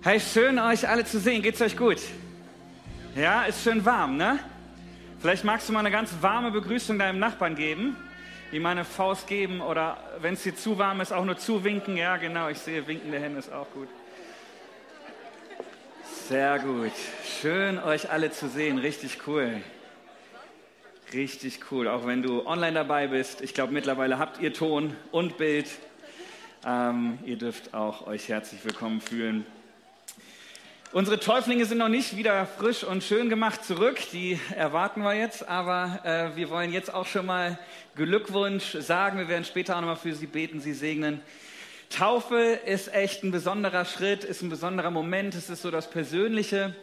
Hey, schön euch alle zu sehen. Geht's euch gut? Ja, ist schön warm, ne? Vielleicht magst du mal eine ganz warme Begrüßung deinem Nachbarn geben, ihm eine Faust geben oder wenn es dir zu warm ist, auch nur zuwinken. Ja, genau, ich sehe, winkende Hände ist auch gut. Sehr gut. Schön euch alle zu sehen. Richtig cool. Richtig cool. Auch wenn du online dabei bist. Ich glaube, mittlerweile habt ihr Ton und Bild. Ähm, ihr dürft auch euch herzlich willkommen fühlen. Unsere Täuflinge sind noch nicht wieder frisch und schön gemacht zurück, die erwarten wir jetzt, aber äh, wir wollen jetzt auch schon mal Glückwunsch sagen. Wir werden später auch nochmal für sie beten, sie segnen. Taufe ist echt ein besonderer Schritt, ist ein besonderer Moment, es ist so das persönliche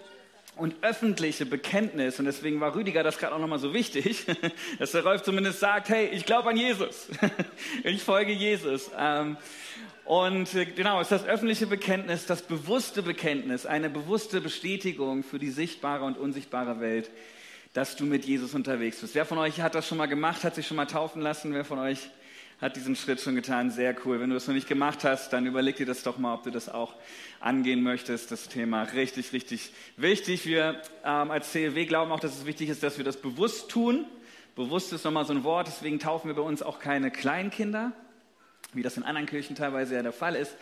und öffentliche Bekenntnis. Und deswegen war Rüdiger das gerade auch nochmal so wichtig, dass der Rolf zumindest sagt, hey, ich glaube an Jesus, ich folge Jesus. Ähm, und äh, genau, ist das öffentliche Bekenntnis, das bewusste Bekenntnis, eine bewusste Bestätigung für die sichtbare und unsichtbare Welt, dass du mit Jesus unterwegs bist. Wer von euch hat das schon mal gemacht, hat sich schon mal taufen lassen? Wer von euch hat diesen Schritt schon getan? Sehr cool. Wenn du das noch nicht gemacht hast, dann überleg dir das doch mal, ob du das auch angehen möchtest. Das Thema richtig, richtig wichtig. Wir ähm, als CLW glauben auch, dass es wichtig ist, dass wir das bewusst tun. Bewusst ist nochmal so ein Wort, deswegen taufen wir bei uns auch keine Kleinkinder wie das in anderen Kirchen teilweise ja der Fall ist,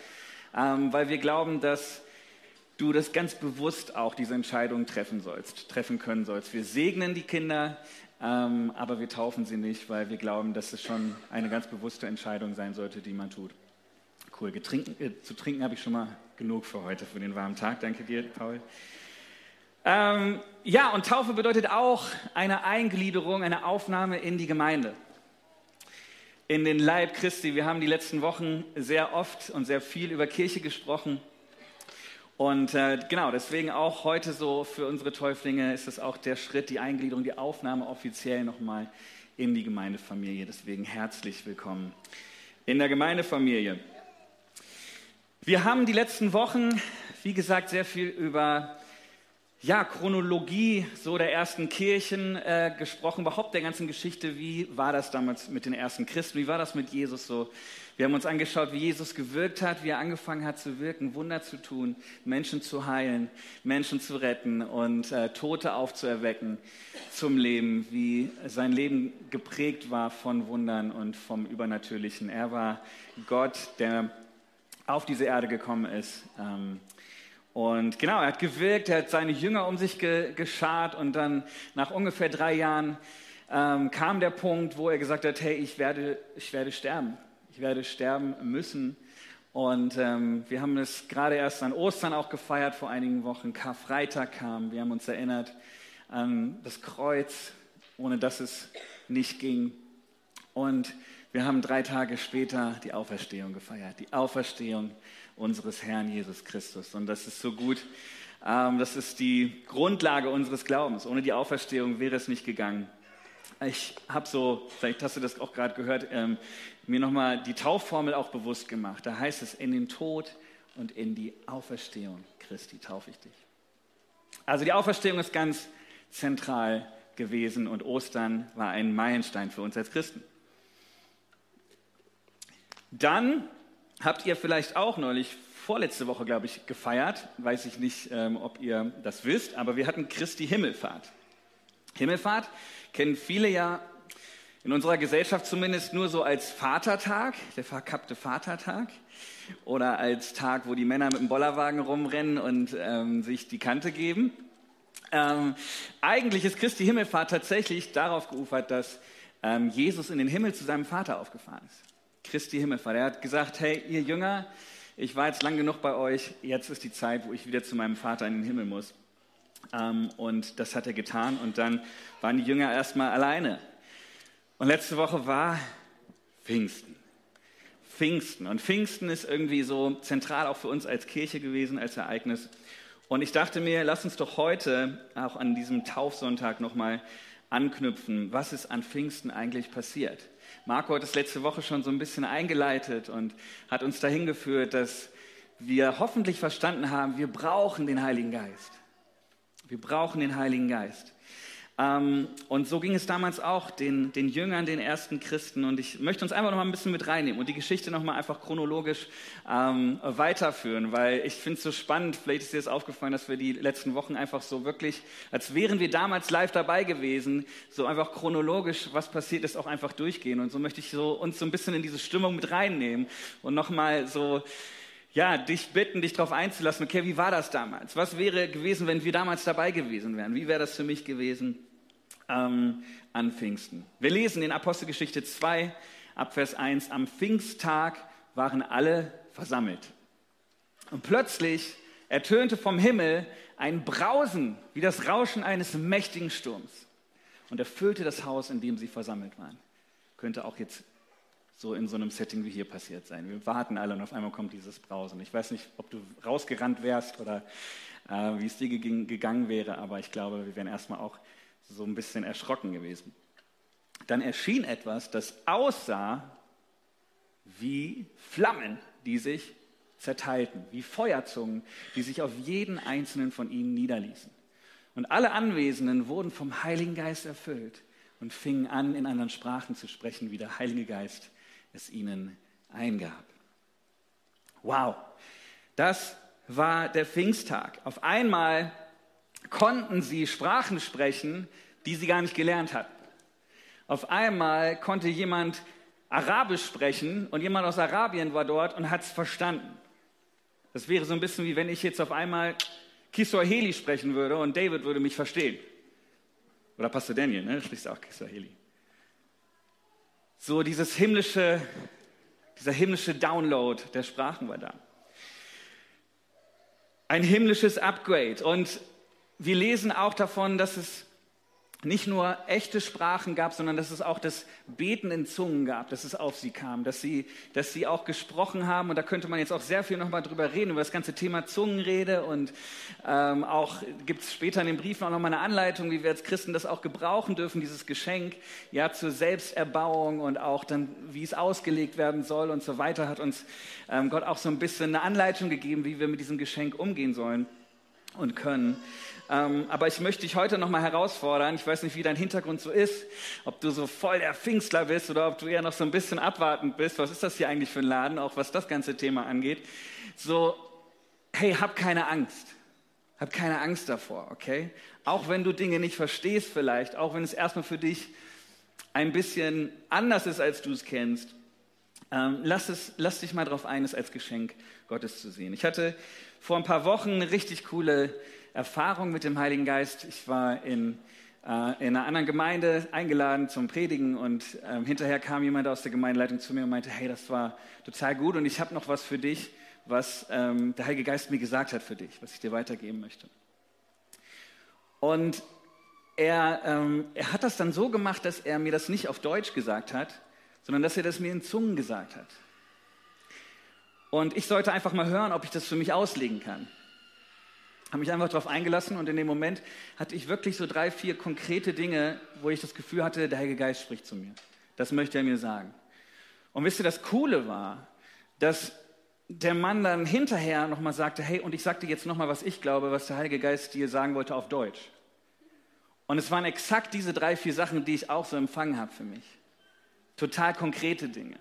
ähm, weil wir glauben, dass du das ganz bewusst auch diese Entscheidung treffen sollst, treffen können sollst. Wir segnen die Kinder, ähm, aber wir taufen sie nicht, weil wir glauben, dass es schon eine ganz bewusste Entscheidung sein sollte, die man tut. Cool, Getrinken, äh, zu trinken habe ich schon mal genug für heute, für den warmen Tag. Danke dir, Paul. Ähm, ja, und Taufe bedeutet auch eine Eingliederung, eine Aufnahme in die Gemeinde in den Leib Christi. Wir haben die letzten Wochen sehr oft und sehr viel über Kirche gesprochen. Und äh, genau, deswegen auch heute so für unsere Täuflinge ist es auch der Schritt, die Eingliederung, die Aufnahme offiziell nochmal in die Gemeindefamilie. Deswegen herzlich willkommen in der Gemeindefamilie. Wir haben die letzten Wochen, wie gesagt, sehr viel über ja, Chronologie so der ersten Kirchen äh, gesprochen, überhaupt der ganzen Geschichte. Wie war das damals mit den ersten Christen? Wie war das mit Jesus so? Wir haben uns angeschaut, wie Jesus gewirkt hat, wie er angefangen hat zu wirken, Wunder zu tun, Menschen zu heilen, Menschen zu retten und äh, Tote aufzuerwecken zum Leben, wie sein Leben geprägt war von Wundern und vom Übernatürlichen. Er war Gott, der auf diese Erde gekommen ist. Ähm, und genau, er hat gewirkt, er hat seine Jünger um sich ge geschart und dann nach ungefähr drei Jahren ähm, kam der Punkt, wo er gesagt hat, hey, ich werde, ich werde sterben. Ich werde sterben müssen. Und ähm, wir haben es gerade erst an Ostern auch gefeiert, vor einigen Wochen. Karfreitag kam. Wir haben uns erinnert an das Kreuz, ohne dass es nicht ging. Und wir haben drei Tage später die Auferstehung gefeiert. Die Auferstehung unseres Herrn Jesus Christus. Und das ist so gut. Ähm, das ist die Grundlage unseres Glaubens. Ohne die Auferstehung wäre es nicht gegangen. Ich habe so, vielleicht hast du das auch gerade gehört, ähm, mir nochmal die Taufformel auch bewusst gemacht. Da heißt es, in den Tod und in die Auferstehung Christi taufe ich dich. Also die Auferstehung ist ganz zentral gewesen und Ostern war ein Meilenstein für uns als Christen. Dann habt ihr vielleicht auch neulich, vorletzte Woche, glaube ich, gefeiert. Weiß ich nicht, ähm, ob ihr das wisst, aber wir hatten Christi Himmelfahrt. Himmelfahrt kennen viele ja in unserer Gesellschaft zumindest nur so als Vatertag, der verkappte Vatertag, oder als Tag, wo die Männer mit dem Bollerwagen rumrennen und ähm, sich die Kante geben. Ähm, eigentlich ist Christi Himmelfahrt tatsächlich darauf geufert, dass ähm, Jesus in den Himmel zu seinem Vater aufgefahren ist. Christi Himmelfahrt. Er hat gesagt, hey, ihr Jünger, ich war jetzt lang genug bei euch, jetzt ist die Zeit, wo ich wieder zu meinem Vater in den Himmel muss. Ähm, und das hat er getan und dann waren die Jünger erstmal alleine. Und letzte Woche war Pfingsten. Pfingsten. Und Pfingsten ist irgendwie so zentral auch für uns als Kirche gewesen, als Ereignis. Und ich dachte mir, lass uns doch heute auch an diesem Taufsonntag nochmal anknüpfen. Was ist an Pfingsten eigentlich passiert? Marco hat es letzte Woche schon so ein bisschen eingeleitet und hat uns dahin geführt, dass wir hoffentlich verstanden haben, wir brauchen den Heiligen Geist. Wir brauchen den Heiligen Geist. Ähm, und so ging es damals auch den, den Jüngern, den ersten Christen. Und ich möchte uns einfach noch mal ein bisschen mit reinnehmen und die Geschichte noch mal einfach chronologisch ähm, weiterführen, weil ich finde es so spannend. Vielleicht ist dir das aufgefallen, dass wir die letzten Wochen einfach so wirklich, als wären wir damals live dabei gewesen, so einfach chronologisch, was passiert ist, auch einfach durchgehen. Und so möchte ich so uns so ein bisschen in diese Stimmung mit reinnehmen und noch mal so ja, dich bitten, dich darauf einzulassen, okay, wie war das damals? Was wäre gewesen, wenn wir damals dabei gewesen wären? Wie wäre das für mich gewesen ähm, an Pfingsten? Wir lesen in Apostelgeschichte 2 ab Vers 1, am Pfingsttag waren alle versammelt. Und plötzlich ertönte vom Himmel ein Brausen wie das Rauschen eines mächtigen Sturms und erfüllte das Haus, in dem sie versammelt waren. Könnte auch jetzt so in so einem Setting wie hier passiert sein. Wir warten alle und auf einmal kommt dieses Brausen. Ich weiß nicht, ob du rausgerannt wärst oder äh, wie es dir gegangen wäre, aber ich glaube, wir wären erstmal auch so ein bisschen erschrocken gewesen. Dann erschien etwas, das aussah wie Flammen, die sich zerteilten, wie Feuerzungen, die sich auf jeden einzelnen von ihnen niederließen. Und alle Anwesenden wurden vom Heiligen Geist erfüllt und fingen an, in anderen Sprachen zu sprechen, wie der Heilige Geist es ihnen eingab. Wow, das war der Pfingsttag. Auf einmal konnten sie Sprachen sprechen, die sie gar nicht gelernt hatten. Auf einmal konnte jemand Arabisch sprechen und jemand aus Arabien war dort und hat es verstanden. Das wäre so ein bisschen wie wenn ich jetzt auf einmal Kiswahili sprechen würde und David würde mich verstehen. Oder Pastor Daniel, ne? Sprichst auch Kiswahili so dieses himmlische, dieser himmlische Download der Sprachen war da. Ein himmlisches Upgrade. Und wir lesen auch davon, dass es nicht nur echte Sprachen gab, sondern dass es auch das Beten in Zungen gab, dass es auf sie kam, dass sie, dass sie auch gesprochen haben. Und da könnte man jetzt auch sehr viel nochmal drüber reden, über das ganze Thema Zungenrede. Und ähm, auch gibt es später in den Briefen auch nochmal eine Anleitung, wie wir als Christen das auch gebrauchen dürfen, dieses Geschenk, ja, zur Selbsterbauung und auch dann, wie es ausgelegt werden soll und so weiter, hat uns ähm, Gott auch so ein bisschen eine Anleitung gegeben, wie wir mit diesem Geschenk umgehen sollen und können. Ähm, aber ich möchte dich heute nochmal herausfordern. Ich weiß nicht, wie dein Hintergrund so ist, ob du so voll der Pfingstler bist oder ob du eher noch so ein bisschen abwartend bist. Was ist das hier eigentlich für ein Laden, auch was das ganze Thema angeht? So, hey, hab keine Angst. Hab keine Angst davor, okay? Auch wenn du Dinge nicht verstehst vielleicht, auch wenn es erstmal für dich ein bisschen anders ist, als du es kennst. Ähm, lass, es, lass dich mal darauf ein, es als Geschenk Gottes zu sehen. Ich hatte vor ein paar Wochen eine richtig coole Erfahrung mit dem Heiligen Geist. Ich war in, äh, in einer anderen Gemeinde eingeladen zum Predigen und äh, hinterher kam jemand aus der Gemeindeleitung zu mir und meinte, hey, das war total gut und ich habe noch was für dich, was ähm, der Heilige Geist mir gesagt hat für dich, was ich dir weitergeben möchte. Und er, ähm, er hat das dann so gemacht, dass er mir das nicht auf Deutsch gesagt hat, sondern dass er das mir in Zungen gesagt hat. Und ich sollte einfach mal hören, ob ich das für mich auslegen kann habe mich einfach darauf eingelassen und in dem Moment hatte ich wirklich so drei, vier konkrete Dinge, wo ich das Gefühl hatte, der Heilige Geist spricht zu mir. Das möchte er mir sagen. Und wisst ihr, das Coole war, dass der Mann dann hinterher nochmal sagte, hey, und ich sagte jetzt nochmal, was ich glaube, was der Heilige Geist dir sagen wollte auf Deutsch. Und es waren exakt diese drei, vier Sachen, die ich auch so empfangen habe für mich. Total konkrete Dinge.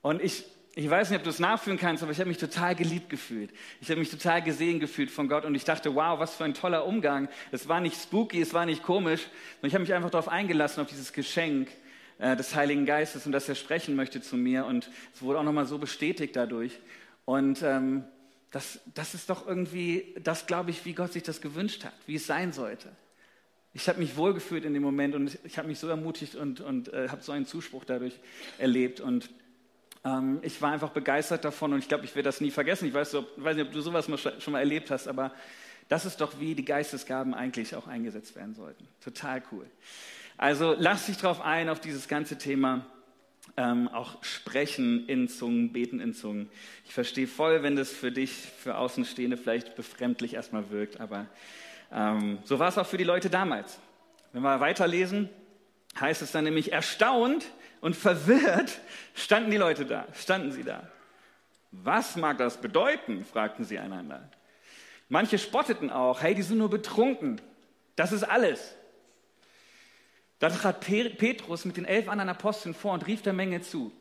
Und ich ich weiß nicht, ob du es nachfühlen kannst, aber ich habe mich total geliebt gefühlt. Ich habe mich total gesehen gefühlt von Gott und ich dachte, wow, was für ein toller Umgang. Es war nicht spooky, es war nicht komisch, sondern ich habe mich einfach darauf eingelassen, auf dieses Geschenk äh, des Heiligen Geistes und dass er sprechen möchte zu mir und es wurde auch nochmal so bestätigt dadurch. Und ähm, das, das ist doch irgendwie, das glaube ich, wie Gott sich das gewünscht hat, wie es sein sollte. Ich habe mich wohlgefühlt in dem Moment und ich habe mich so ermutigt und, und äh, habe so einen Zuspruch dadurch erlebt und ähm, ich war einfach begeistert davon und ich glaube, ich werde das nie vergessen. Ich weiß, ob, weiß nicht, ob du sowas schon mal erlebt hast, aber das ist doch, wie die Geistesgaben eigentlich auch eingesetzt werden sollten. Total cool. Also lass dich darauf ein, auf dieses ganze Thema. Ähm, auch sprechen in Zungen, beten in Zungen. Ich verstehe voll, wenn das für dich, für Außenstehende vielleicht befremdlich erstmal wirkt, aber ähm, so war es auch für die Leute damals. Wenn wir weiterlesen, heißt es dann nämlich erstaunt, und verwirrt standen die Leute da, standen sie da. Was mag das bedeuten? fragten sie einander. Manche spotteten auch, hey, die sind nur betrunken. Das ist alles. Da trat Petrus mit den elf anderen Aposteln vor und rief der Menge zu.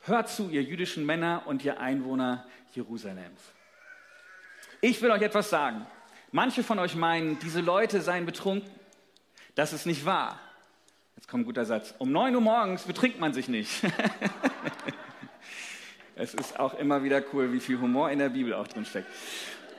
Hört zu, ihr jüdischen Männer und ihr Einwohner Jerusalems. Ich will euch etwas sagen. Manche von euch meinen, diese Leute seien betrunken. Das ist nicht wahr. Jetzt kommt ein guter Satz. Um 9 Uhr morgens betrinkt man sich nicht. es ist auch immer wieder cool, wie viel Humor in der Bibel auch drin steckt.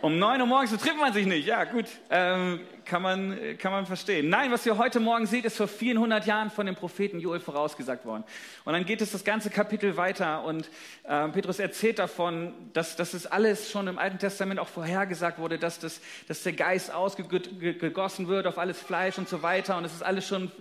Um 9 Uhr morgens trifft man sich nicht. Ja, gut, ähm, kann, man, kann man verstehen. Nein, was ihr heute Morgen seht, ist vor vielen hundert Jahren von dem Propheten Joel vorausgesagt worden. Und dann geht es das ganze Kapitel weiter und äh, Petrus erzählt davon, dass, dass es alles schon im Alten Testament auch vorhergesagt wurde, dass, das, dass der Geist ausgegossen wird auf alles Fleisch und so weiter. Und es ist alles schon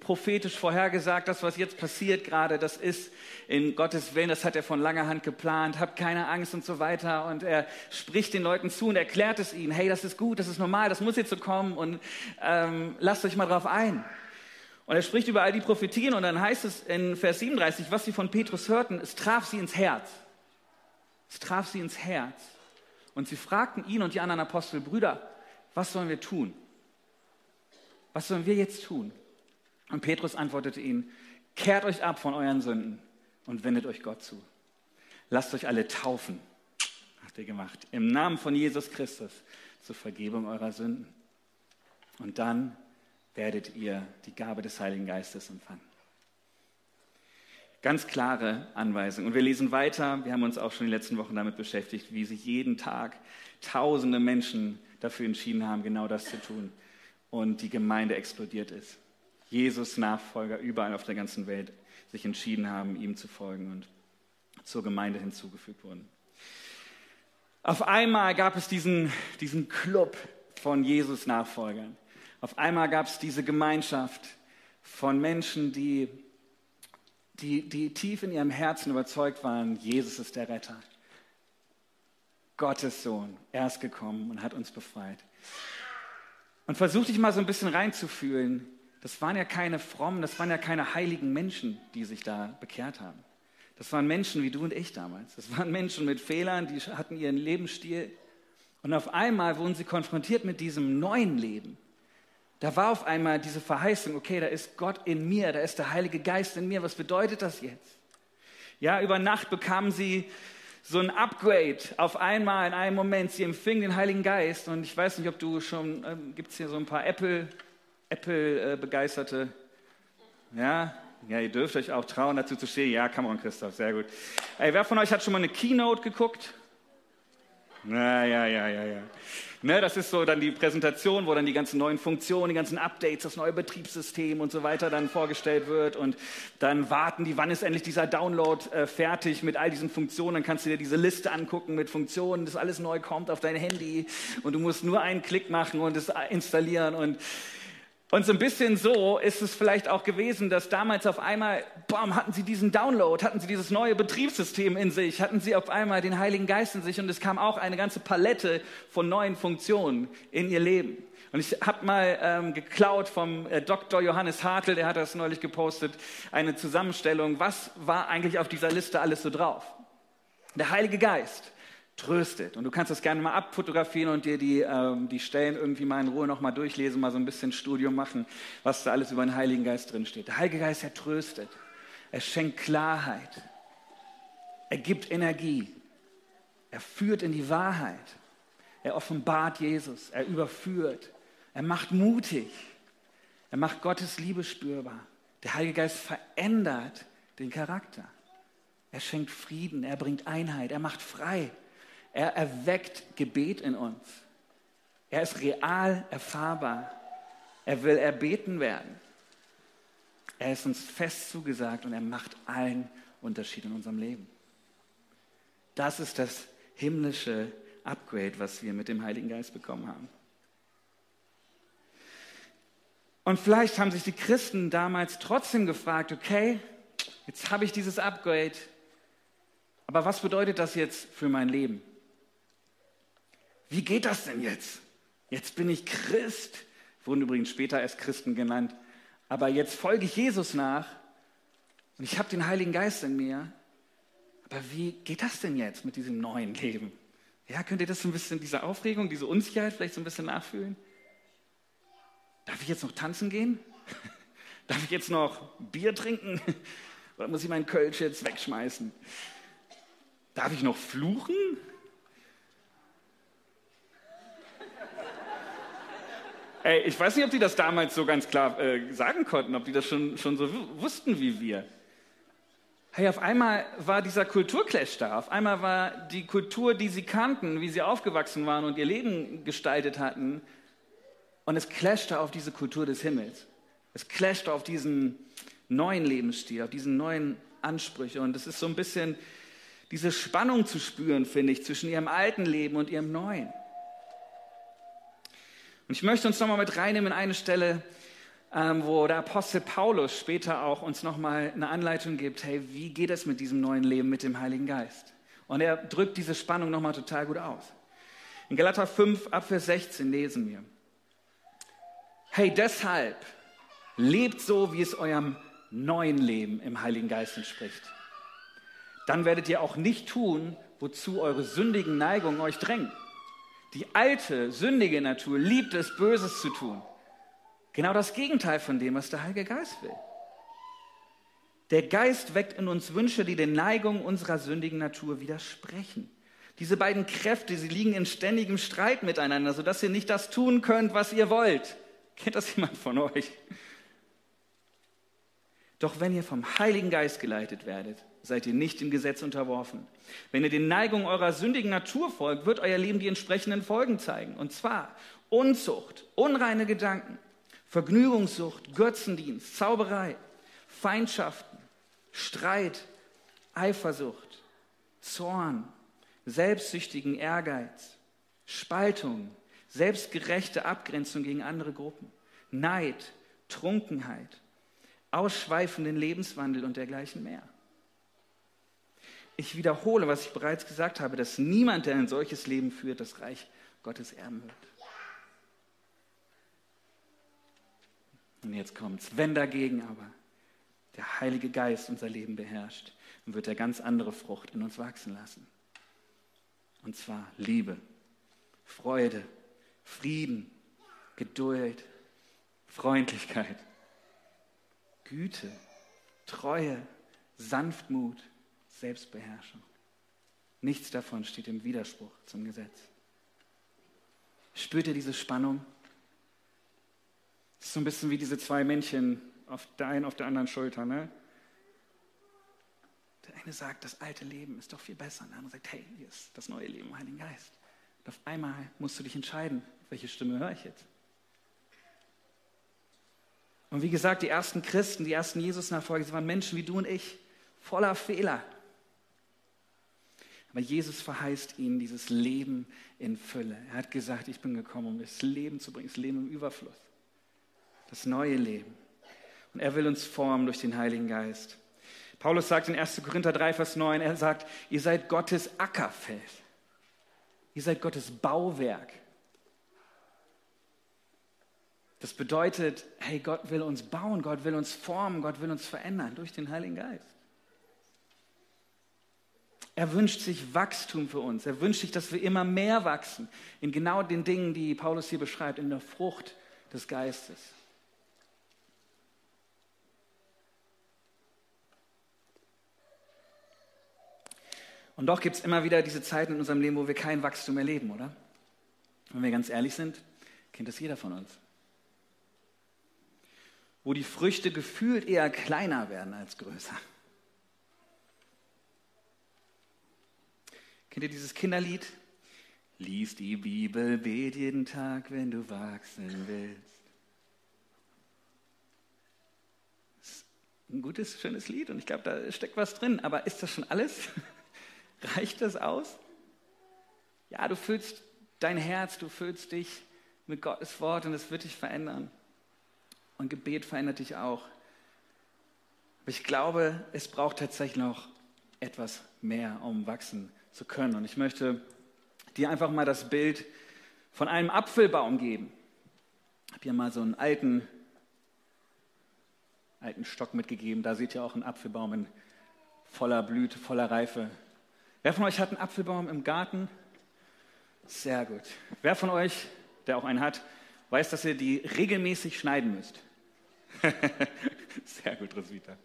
prophetisch vorhergesagt. Das, was jetzt passiert gerade, das ist in Gottes Willen, das hat er von langer Hand geplant. Habt keine Angst und so weiter. Und er spricht den Leuten zu und erklärt es ihnen, hey, das ist gut, das ist normal, das muss jetzt so kommen und ähm, lasst euch mal drauf ein. Und er spricht über all die Prophetien und dann heißt es in Vers 37, was sie von Petrus hörten, es traf sie ins Herz. Es traf sie ins Herz. Und sie fragten ihn und die anderen Apostel, Brüder, was sollen wir tun? Was sollen wir jetzt tun? Und Petrus antwortete ihnen, kehrt euch ab von euren Sünden und wendet euch Gott zu. Lasst euch alle taufen habt ihr gemacht. Im Namen von Jesus Christus zur Vergebung eurer Sünden. Und dann werdet ihr die Gabe des Heiligen Geistes empfangen. Ganz klare Anweisung. Und wir lesen weiter. Wir haben uns auch schon die letzten Wochen damit beschäftigt, wie sich jeden Tag tausende Menschen dafür entschieden haben, genau das zu tun. Und die Gemeinde explodiert ist. Jesus Nachfolger überall auf der ganzen Welt sich entschieden haben, ihm zu folgen und zur Gemeinde hinzugefügt wurden. Auf einmal gab es diesen, diesen Club von Jesus-Nachfolgern. Auf einmal gab es diese Gemeinschaft von Menschen, die, die, die tief in ihrem Herzen überzeugt waren, Jesus ist der Retter. Gottes Sohn, er ist gekommen und hat uns befreit. Und versuch dich mal so ein bisschen reinzufühlen. Das waren ja keine frommen, das waren ja keine heiligen Menschen, die sich da bekehrt haben. Das waren Menschen wie du und ich damals. Das waren Menschen mit Fehlern, die hatten ihren Lebensstil. Und auf einmal wurden sie konfrontiert mit diesem neuen Leben. Da war auf einmal diese Verheißung, okay, da ist Gott in mir, da ist der Heilige Geist in mir. Was bedeutet das jetzt? Ja, über Nacht bekamen sie so ein Upgrade auf einmal in einem Moment. Sie empfingen den Heiligen Geist. Und ich weiß nicht, ob du schon, äh, gibt es hier so ein paar Apple, Apple-Begeisterte? Äh, ja, ja, ihr dürft euch auch trauen, dazu zu stehen. Ja, come on, Christoph, sehr gut. Ey, wer von euch hat schon mal eine Keynote geguckt? Na, ja, ja, ja, ja. Ne, das ist so dann die Präsentation, wo dann die ganzen neuen Funktionen, die ganzen Updates, das neue Betriebssystem und so weiter dann vorgestellt wird. Und dann warten die, wann ist endlich dieser Download äh, fertig mit all diesen Funktionen. Dann kannst du dir diese Liste angucken mit Funktionen, das alles neu kommt auf dein Handy. Und du musst nur einen Klick machen und es installieren. Und und so ein bisschen so ist es vielleicht auch gewesen, dass damals auf einmal, boom, hatten sie diesen Download, hatten sie dieses neue Betriebssystem in sich, hatten sie auf einmal den Heiligen Geist in sich und es kam auch eine ganze Palette von neuen Funktionen in ihr Leben. Und ich habe mal ähm, geklaut vom äh, Dr. Johannes Hartl, der hat das neulich gepostet, eine Zusammenstellung, was war eigentlich auf dieser Liste alles so drauf. Der Heilige Geist, tröstet. Und du kannst das gerne mal abfotografieren und dir die, ähm, die Stellen irgendwie mal in Ruhe nochmal durchlesen, mal so ein bisschen Studium machen, was da alles über den Heiligen Geist drinsteht. Der Heilige Geist, er tröstet. Er schenkt Klarheit. Er gibt Energie. Er führt in die Wahrheit. Er offenbart Jesus. Er überführt. Er macht mutig. Er macht Gottes Liebe spürbar. Der Heilige Geist verändert den Charakter. Er schenkt Frieden. Er bringt Einheit. Er macht frei. Er erweckt Gebet in uns. Er ist real erfahrbar. Er will erbeten werden. Er ist uns fest zugesagt und er macht allen Unterschied in unserem Leben. Das ist das himmlische Upgrade, was wir mit dem Heiligen Geist bekommen haben. Und vielleicht haben sich die Christen damals trotzdem gefragt, okay, jetzt habe ich dieses Upgrade, aber was bedeutet das jetzt für mein Leben? Wie geht das denn jetzt? Jetzt bin ich Christ, wurden übrigens später erst Christen genannt, aber jetzt folge ich Jesus nach und ich habe den Heiligen Geist in mir. Aber wie geht das denn jetzt mit diesem neuen Leben? Ja, könnt ihr das ein bisschen, diese Aufregung, diese Unsicherheit vielleicht so ein bisschen nachfühlen? Darf ich jetzt noch tanzen gehen? Darf ich jetzt noch Bier trinken? Oder muss ich meinen Kölsch jetzt wegschmeißen? Darf ich noch fluchen? Ey, ich weiß nicht, ob die das damals so ganz klar äh, sagen konnten, ob die das schon, schon so wussten wie wir. Hey, auf einmal war dieser Kulturclash da. Auf einmal war die Kultur, die sie kannten, wie sie aufgewachsen waren und ihr Leben gestaltet hatten. Und es clashte auf diese Kultur des Himmels. Es clashte auf diesen neuen Lebensstil, auf diesen neuen Ansprüche. Und es ist so ein bisschen diese Spannung zu spüren, finde ich, zwischen ihrem alten Leben und ihrem neuen. Und ich möchte uns nochmal mit reinnehmen in eine Stelle, ähm, wo der Apostel Paulus später auch uns nochmal eine Anleitung gibt, hey, wie geht es mit diesem neuen Leben mit dem Heiligen Geist? Und er drückt diese Spannung nochmal total gut aus. In Galater 5, Abvers 16 lesen wir, hey, deshalb lebt so, wie es eurem neuen Leben im Heiligen Geist entspricht. Dann werdet ihr auch nicht tun, wozu eure sündigen Neigungen euch drängen. Die alte, sündige Natur liebt es, Böses zu tun. Genau das Gegenteil von dem, was der Heilige Geist will. Der Geist weckt in uns Wünsche, die den Neigungen unserer sündigen Natur widersprechen. Diese beiden Kräfte, sie liegen in ständigem Streit miteinander, sodass ihr nicht das tun könnt, was ihr wollt. Kennt das jemand von euch? Doch wenn ihr vom Heiligen Geist geleitet werdet, seid ihr nicht dem Gesetz unterworfen. Wenn ihr den Neigungen eurer sündigen Natur folgt, wird euer Leben die entsprechenden Folgen zeigen. Und zwar Unzucht, unreine Gedanken, Vergnügungssucht, Götzendienst, Zauberei, Feindschaften, Streit, Eifersucht, Zorn, selbstsüchtigen Ehrgeiz, Spaltung, selbstgerechte Abgrenzung gegen andere Gruppen, Neid, Trunkenheit, ausschweifenden Lebenswandel und dergleichen mehr. Ich wiederhole, was ich bereits gesagt habe, dass niemand, der ein solches Leben führt, das Reich Gottes erben wird. Und jetzt kommt's. Wenn dagegen aber der Heilige Geist unser Leben beherrscht, dann wird er ganz andere Frucht in uns wachsen lassen. Und zwar Liebe, Freude, Frieden, Geduld, Freundlichkeit, Güte, Treue, Sanftmut, Selbstbeherrschung. Nichts davon steht im Widerspruch zum Gesetz. Spürt ihr diese Spannung? Es ist so ein bisschen wie diese zwei Männchen auf der einen, auf der anderen Schulter. Ne? Der eine sagt, das alte Leben ist doch viel besser. Und der andere sagt, hey, hier ist das neue Leben im Heiligen Geist. Und auf einmal musst du dich entscheiden, welche Stimme höre ich jetzt. Und wie gesagt, die ersten Christen, die ersten Jesus-Nachfolger, sie waren Menschen wie du und ich, voller Fehler. Aber Jesus verheißt ihnen dieses Leben in Fülle. Er hat gesagt, ich bin gekommen, um das Leben zu bringen, das Leben im Überfluss, das neue Leben. Und er will uns formen durch den Heiligen Geist. Paulus sagt in 1. Korinther 3, Vers 9, er sagt, ihr seid Gottes Ackerfeld. Ihr seid Gottes Bauwerk. Das bedeutet, hey, Gott will uns bauen, Gott will uns formen, Gott will uns verändern durch den Heiligen Geist. Er wünscht sich Wachstum für uns. Er wünscht sich, dass wir immer mehr wachsen in genau den Dingen, die Paulus hier beschreibt, in der Frucht des Geistes. Und doch gibt es immer wieder diese Zeiten in unserem Leben, wo wir kein Wachstum erleben, oder? Wenn wir ganz ehrlich sind, kennt das jeder von uns wo die Früchte gefühlt eher kleiner werden als größer. Kennt ihr dieses Kinderlied? Lies die Bibel, bet jeden Tag, wenn du wachsen willst. Ist ein gutes, schönes Lied und ich glaube, da steckt was drin. Aber ist das schon alles? Reicht das aus? Ja, du fühlst dein Herz, du fühlst dich mit Gottes Wort und es wird dich verändern. Und Gebet verändert dich auch. Aber ich glaube, es braucht tatsächlich noch etwas mehr, um wachsen zu können. Und ich möchte dir einfach mal das Bild von einem Apfelbaum geben. Ich habe hier mal so einen alten, alten Stock mitgegeben. Da seht ihr auch einen Apfelbaum in voller Blüte, voller Reife. Wer von euch hat einen Apfelbaum im Garten? Sehr gut. Wer von euch, der auch einen hat, weiß, dass ihr die regelmäßig schneiden müsst? Sehr gut, Roswitha.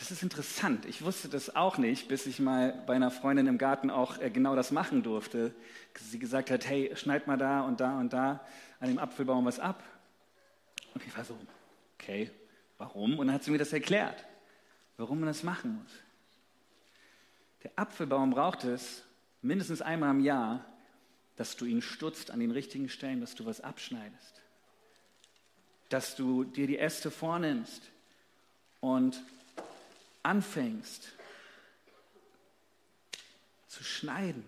Das ist interessant. Ich wusste das auch nicht, bis ich mal bei einer Freundin im Garten auch äh, genau das machen durfte. Sie gesagt hat, hey, schneid mal da und da und da an dem Apfelbaum was ab. Und ich war so, okay, warum? Und dann hat sie mir das erklärt, warum man das machen muss. Der Apfelbaum braucht es mindestens einmal im Jahr, dass du ihn stutzt an den richtigen Stellen, dass du was abschneidest. Dass du dir die Äste vornimmst und anfängst zu schneiden.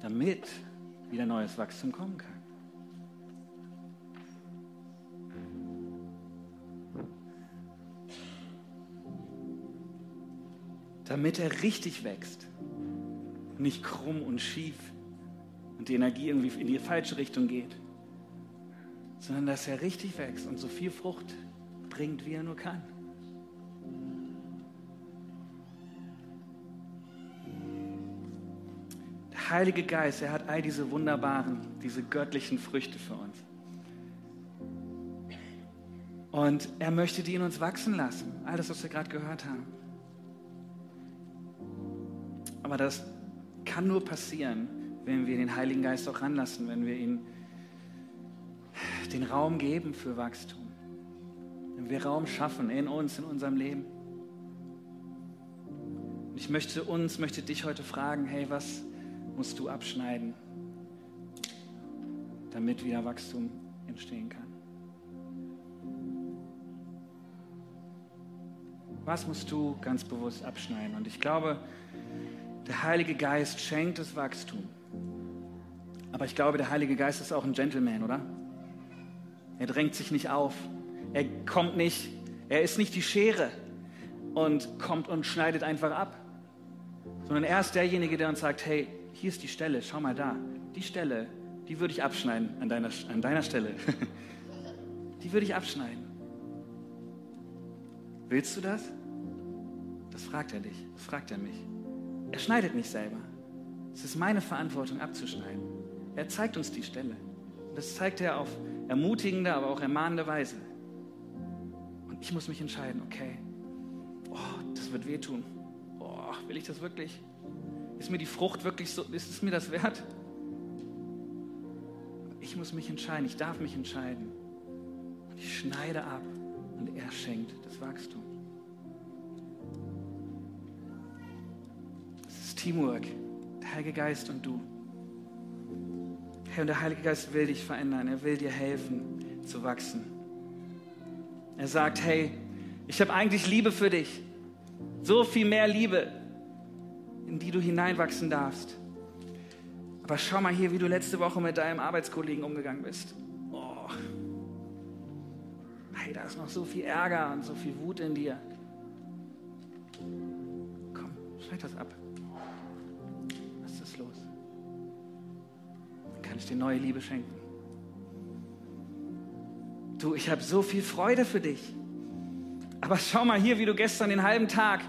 Damit wieder neues Wachstum kommen kann. Damit er richtig wächst, nicht krumm und schief und die Energie irgendwie in die falsche Richtung geht sondern dass er richtig wächst und so viel Frucht bringt, wie er nur kann. Der Heilige Geist, er hat all diese wunderbaren, diese göttlichen Früchte für uns. Und er möchte die in uns wachsen lassen, alles, was wir gerade gehört haben. Aber das kann nur passieren, wenn wir den Heiligen Geist auch ranlassen, wenn wir ihn den Raum geben für Wachstum. Wenn wir Raum schaffen in uns, in unserem Leben. Und ich möchte uns, möchte dich heute fragen, hey, was musst du abschneiden, damit wieder Wachstum entstehen kann? Was musst du ganz bewusst abschneiden? Und ich glaube, der Heilige Geist schenkt das Wachstum. Aber ich glaube, der Heilige Geist ist auch ein Gentleman, oder? Er drängt sich nicht auf. Er kommt nicht, er ist nicht die Schere und kommt und schneidet einfach ab, sondern er ist derjenige, der uns sagt, hey, hier ist die Stelle, schau mal da. Die Stelle, die würde ich abschneiden an deiner, an deiner Stelle. die würde ich abschneiden. Willst du das? Das fragt er dich, das fragt er mich. Er schneidet nicht selber. Es ist meine Verantwortung abzuschneiden. Er zeigt uns die Stelle. Und das zeigt er auf ermutigende, aber auch ermahnende Weise. Und ich muss mich entscheiden, okay, oh, das wird wehtun. Oh, will ich das wirklich? Ist mir die Frucht wirklich so, ist es mir das wert? Ich muss mich entscheiden, ich darf mich entscheiden. Und ich schneide ab und er schenkt das Wachstum. Es ist Teamwork, der Heilige Geist und du. Herr, und der Heilige Geist will dich verändern. Er will dir helfen zu wachsen. Er sagt, hey, ich habe eigentlich Liebe für dich. So viel mehr Liebe, in die du hineinwachsen darfst. Aber schau mal hier, wie du letzte Woche mit deinem Arbeitskollegen umgegangen bist. Oh. Hey, da ist noch so viel Ärger und so viel Wut in dir. Komm, schneid das ab. Ich dir neue Liebe schenken. Du, ich habe so viel Freude für dich. Aber schau mal hier, wie du gestern den halben Tag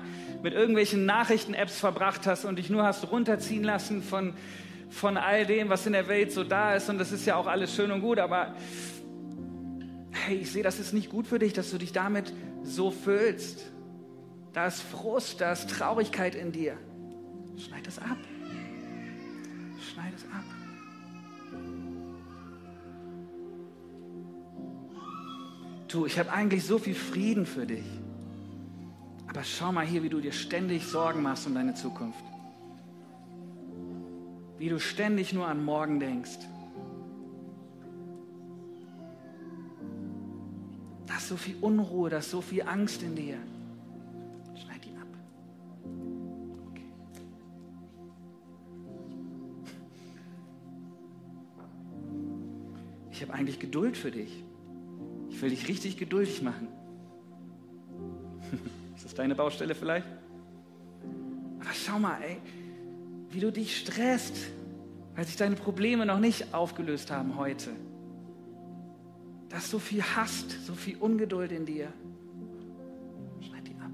mit irgendwelchen Nachrichten-Apps verbracht hast und dich nur hast runterziehen lassen von, von all dem, was in der Welt so da ist. Und das ist ja auch alles schön und gut, aber hey, ich sehe, das ist nicht gut für dich, dass du dich damit so fühlst. Da ist Frust, da ist Traurigkeit in dir. Schneid das ab. Schneid es ab. Du, ich habe eigentlich so viel Frieden für dich. Aber schau mal hier, wie du dir ständig Sorgen machst um deine Zukunft. Wie du ständig nur an morgen denkst. Da ist so viel Unruhe, da ist so viel Angst in dir. Schneid ihn ab. Okay. Ich habe eigentlich Geduld für dich will dich richtig geduldig machen. Ist das deine Baustelle vielleicht? Aber schau mal, ey, wie du dich stresst, weil sich deine Probleme noch nicht aufgelöst haben heute. Da ist so viel Hast, so viel Ungeduld in dir. Schneid die ab.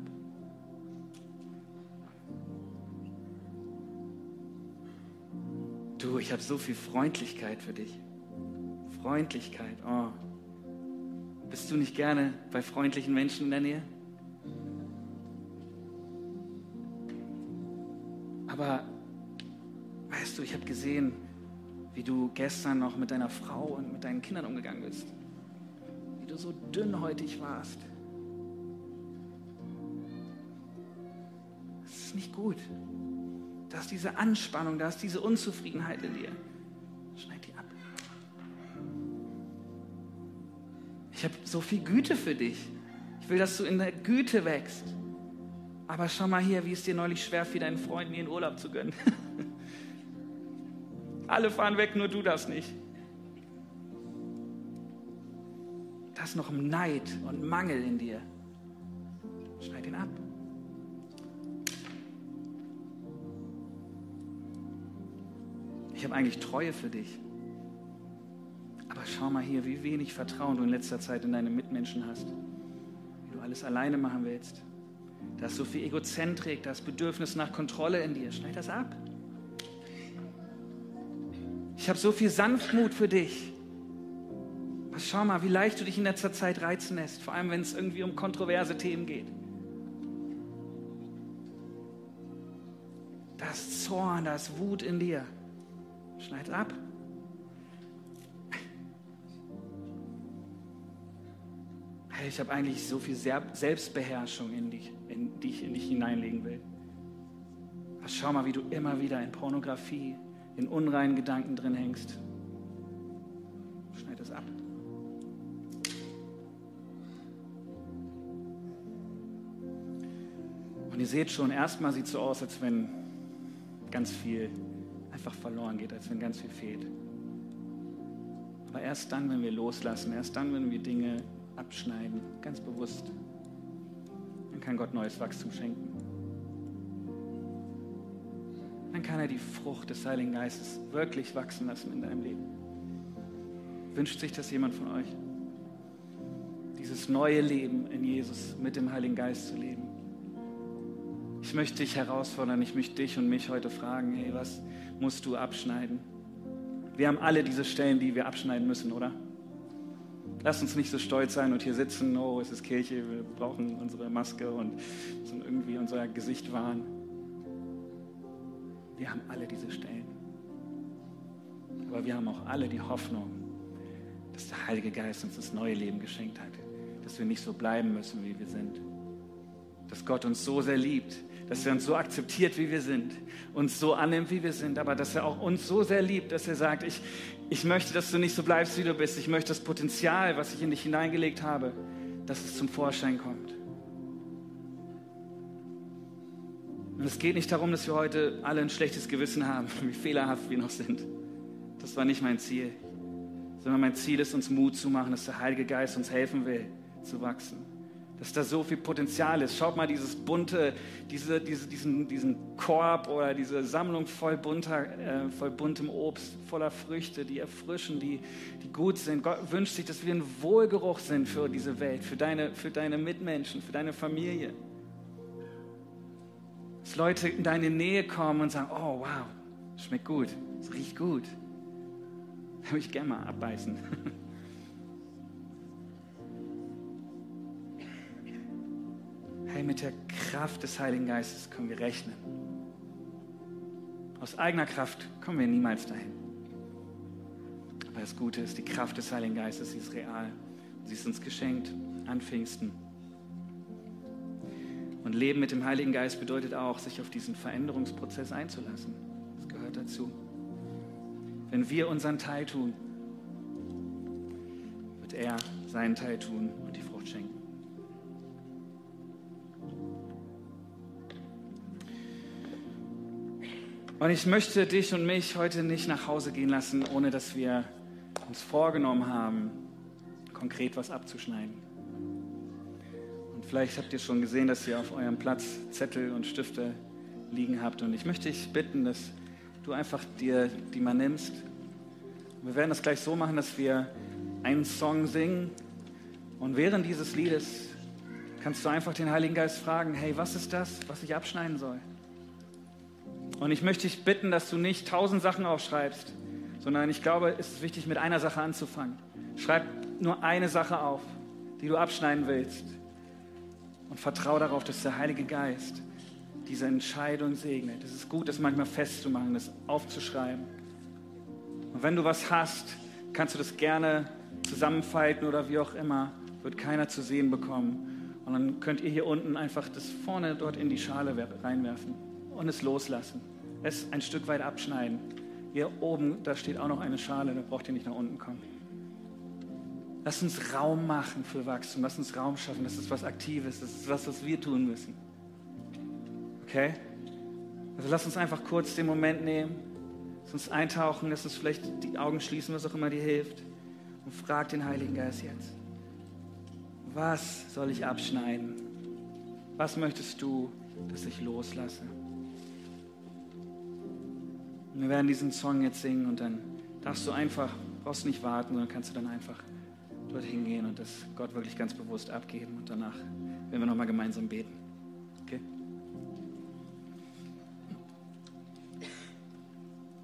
Du, Du, ich habe so viel Freundlichkeit für dich. Freundlichkeit. Oh. Bist du nicht gerne bei freundlichen Menschen in der Nähe? Aber weißt du, ich habe gesehen, wie du gestern noch mit deiner Frau und mit deinen Kindern umgegangen bist. Wie du so dünnhäutig warst. Das ist nicht gut. Da ist diese Anspannung, da ist diese Unzufriedenheit in dir. Ich habe so viel Güte für dich. Ich will, dass du in der Güte wächst. Aber schau mal hier, wie es dir neulich schwer fiel, deinen Freunden ihren Urlaub zu gönnen. Alle fahren weg, nur du das nicht. Da ist noch Neid und Mangel in dir. Schneid ihn ab. Ich habe eigentlich Treue für dich. Aber schau mal hier, wie wenig Vertrauen du in letzter Zeit in deine Mitmenschen hast. Wie du alles alleine machen willst. Da ist so viel Egozentrik, das Bedürfnis nach Kontrolle in dir. Schneid das ab. Ich habe so viel Sanftmut für dich. Aber schau mal, wie leicht du dich in letzter Zeit reizen lässt, vor allem wenn es irgendwie um kontroverse Themen geht. Da ist Zorn, da ist Wut in dir. Schneid ab. Hey, ich habe eigentlich so viel Selbstbeherrschung in dich, in, die ich in dich hineinlegen will. Aber schau mal, wie du immer wieder in Pornografie, in unreinen Gedanken drin hängst. Schneid das ab. Und ihr seht schon, erstmal sieht es so aus, als wenn ganz viel einfach verloren geht, als wenn ganz viel fehlt. Aber erst dann, wenn wir loslassen, erst dann, wenn wir Dinge abschneiden, ganz bewusst, dann kann Gott neues Wachstum schenken. Dann kann er die Frucht des Heiligen Geistes wirklich wachsen lassen in deinem Leben. Wünscht sich das jemand von euch? Dieses neue Leben in Jesus mit dem Heiligen Geist zu leben. Ich möchte dich herausfordern, ich möchte dich und mich heute fragen, hey, was musst du abschneiden? Wir haben alle diese Stellen, die wir abschneiden müssen, oder? Lass uns nicht so stolz sein und hier sitzen, oh, es ist Kirche, wir brauchen unsere Maske und müssen irgendwie unser Gesicht wahren. Wir haben alle diese Stellen. Aber wir haben auch alle die Hoffnung, dass der Heilige Geist uns das neue Leben geschenkt hat. Dass wir nicht so bleiben müssen, wie wir sind. Dass Gott uns so sehr liebt, dass er uns so akzeptiert, wie wir sind, uns so annimmt, wie wir sind, aber dass er auch uns so sehr liebt, dass er sagt, ich, ich möchte, dass du nicht so bleibst, wie du bist. Ich möchte das Potenzial, was ich in dich hineingelegt habe, dass es zum Vorschein kommt. Und es geht nicht darum, dass wir heute alle ein schlechtes Gewissen haben, wie fehlerhaft wir noch sind. Das war nicht mein Ziel. Sondern mein Ziel ist, uns Mut zu machen, dass der Heilige Geist uns helfen will, zu wachsen dass da so viel Potenzial ist. Schaut mal dieses bunte, diese, diese, diesen, diesen Korb oder diese Sammlung voll, bunter, äh, voll buntem Obst, voller Früchte, die erfrischen, die, die gut sind. Gott wünscht sich, dass wir ein Wohlgeruch sind für diese Welt, für deine, für deine Mitmenschen, für deine Familie. Dass Leute in deine Nähe kommen und sagen, oh wow, schmeckt gut, es riecht gut. Da würde ich gerne mal abbeißen. hey, mit der Kraft des Heiligen Geistes können wir rechnen. Aus eigener Kraft kommen wir niemals dahin. Aber das Gute ist, die Kraft des Heiligen Geistes, sie ist real. Sie ist uns geschenkt an Pfingsten. Und Leben mit dem Heiligen Geist bedeutet auch, sich auf diesen Veränderungsprozess einzulassen. Das gehört dazu. Wenn wir unseren Teil tun, wird er seinen Teil tun und die Und ich möchte dich und mich heute nicht nach Hause gehen lassen, ohne dass wir uns vorgenommen haben, konkret was abzuschneiden. Und vielleicht habt ihr schon gesehen, dass ihr auf eurem Platz Zettel und Stifte liegen habt. Und ich möchte dich bitten, dass du einfach dir die mal nimmst. Wir werden das gleich so machen, dass wir einen Song singen. Und während dieses Liedes kannst du einfach den Heiligen Geist fragen, hey, was ist das, was ich abschneiden soll? Und ich möchte dich bitten, dass du nicht tausend Sachen aufschreibst, sondern ich glaube, es ist wichtig, mit einer Sache anzufangen. Schreib nur eine Sache auf, die du abschneiden willst. Und vertraue darauf, dass der Heilige Geist diese Entscheidung segnet. Es ist gut, das manchmal festzumachen, das aufzuschreiben. Und wenn du was hast, kannst du das gerne zusammenfalten oder wie auch immer. Wird keiner zu sehen bekommen. Und dann könnt ihr hier unten einfach das vorne dort in die Schale reinwerfen und es loslassen. Es ein Stück weit abschneiden. Hier oben, da steht auch noch eine Schale, da braucht ihr nicht nach unten kommen. Lass uns Raum machen für Wachstum. Lass uns Raum schaffen. Das ist was Aktives. Das ist was, was wir tun müssen. Okay? Also lass uns einfach kurz den Moment nehmen, lass uns eintauchen, lass uns vielleicht die Augen schließen, was auch immer dir hilft. Und frag den Heiligen Geist jetzt. Was soll ich abschneiden? Was möchtest du, dass ich loslasse? Und wir werden diesen Song jetzt singen und dann darfst du einfach, brauchst nicht warten, sondern kannst du dann einfach dorthin gehen und das Gott wirklich ganz bewusst abgeben und danach werden wir nochmal gemeinsam beten.